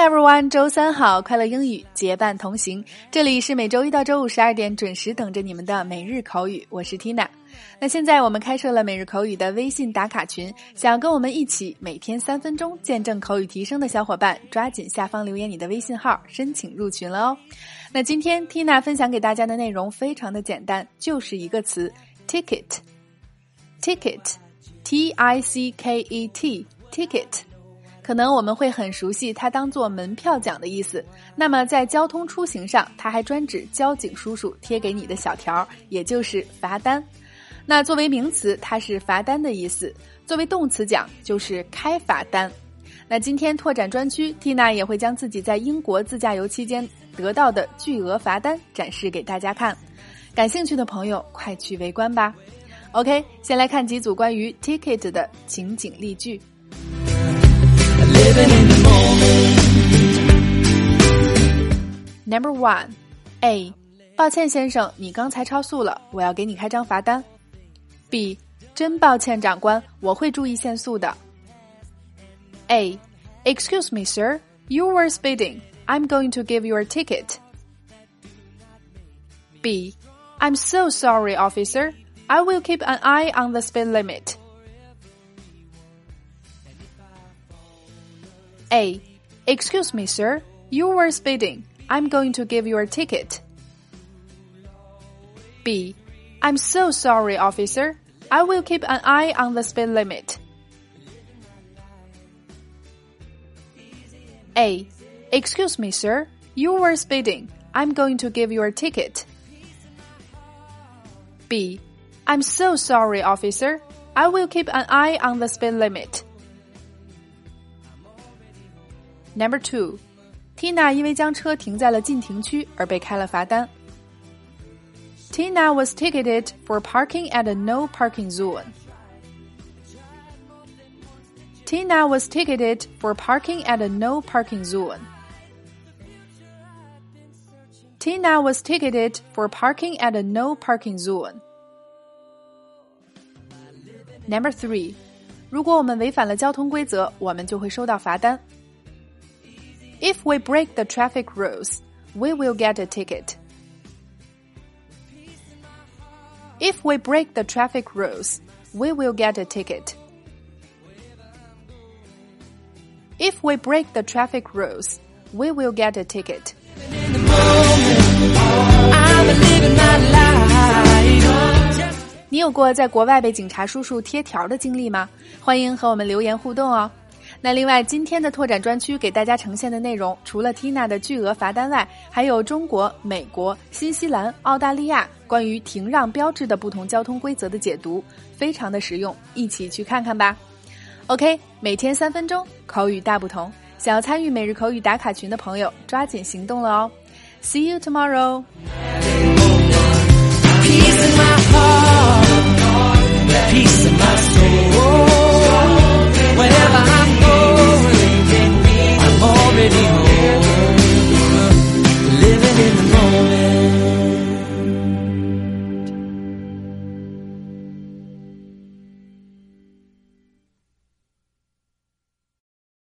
everyone，周三好，快乐英语结伴同行。这里是每周一到周五十二点准时等着你们的每日口语，我是 Tina。那现在我们开设了每日口语的微信打卡群，想要跟我们一起每天三分钟见证口语提升的小伙伴，抓紧下方留言你的微信号，申请入群了哦。那今天 Tina 分享给大家的内容非常的简单，就是一个词 ticket，ticket，t i c k e t，ticket。可能我们会很熟悉它当做门票奖的意思。那么在交通出行上，它还专指交警叔叔贴给你的小条，也就是罚单。那作为名词，它是罚单的意思；作为动词讲，就是开罚单。那今天拓展专区，Tina 也会将自己在英国自驾游期间得到的巨额罚单展示给大家看。感兴趣的朋友，快去围观吧。OK，先来看几组关于 ticket 的情景例句。Number one, A，抱歉先生，你刚才超速了，我要给你开张罚单。B，真抱歉长官，我会注意限速的。A, excuse me, sir, you were speeding. I'm going to give you a ticket. B, I'm so sorry, officer. I will keep an eye on the speed limit. A. Excuse me, sir. You were speeding. I'm going to give you a ticket. B. I'm so sorry, officer. I will keep an eye on the speed limit. A. Excuse me, sir. You were speeding. I'm going to give you a ticket. B. I'm so sorry, officer. I will keep an eye on the speed limit. Number two, Tina 因为将车停在了禁停区而被开了罚单。Tina was ticketed for parking at a no parking zone. Tina was ticketed for parking at a no parking zone. Tina was ticketed for parking at a no parking zone. Number three，如果我们违反了交通规则，我们就会收到罚单。 if we break the traffic rules, we will get a ticket. If we break the traffic rules, we will get a ticket. If we break the traffic rules, we will get a ticket. 你有过在国外被警察叔叔贴条的经历吗？欢迎和我们留言互动哦。 那另外，今天的拓展专区给大家呈现的内容，除了 Tina 的巨额罚单外，还有中国、美国、新西兰、澳大利亚关于停让标志的不同交通规则的解读，非常的实用，一起去看看吧。OK，每天三分钟，口语大不同。想要参与每日口语打卡群的朋友，抓紧行动了哦！See you tomorrow.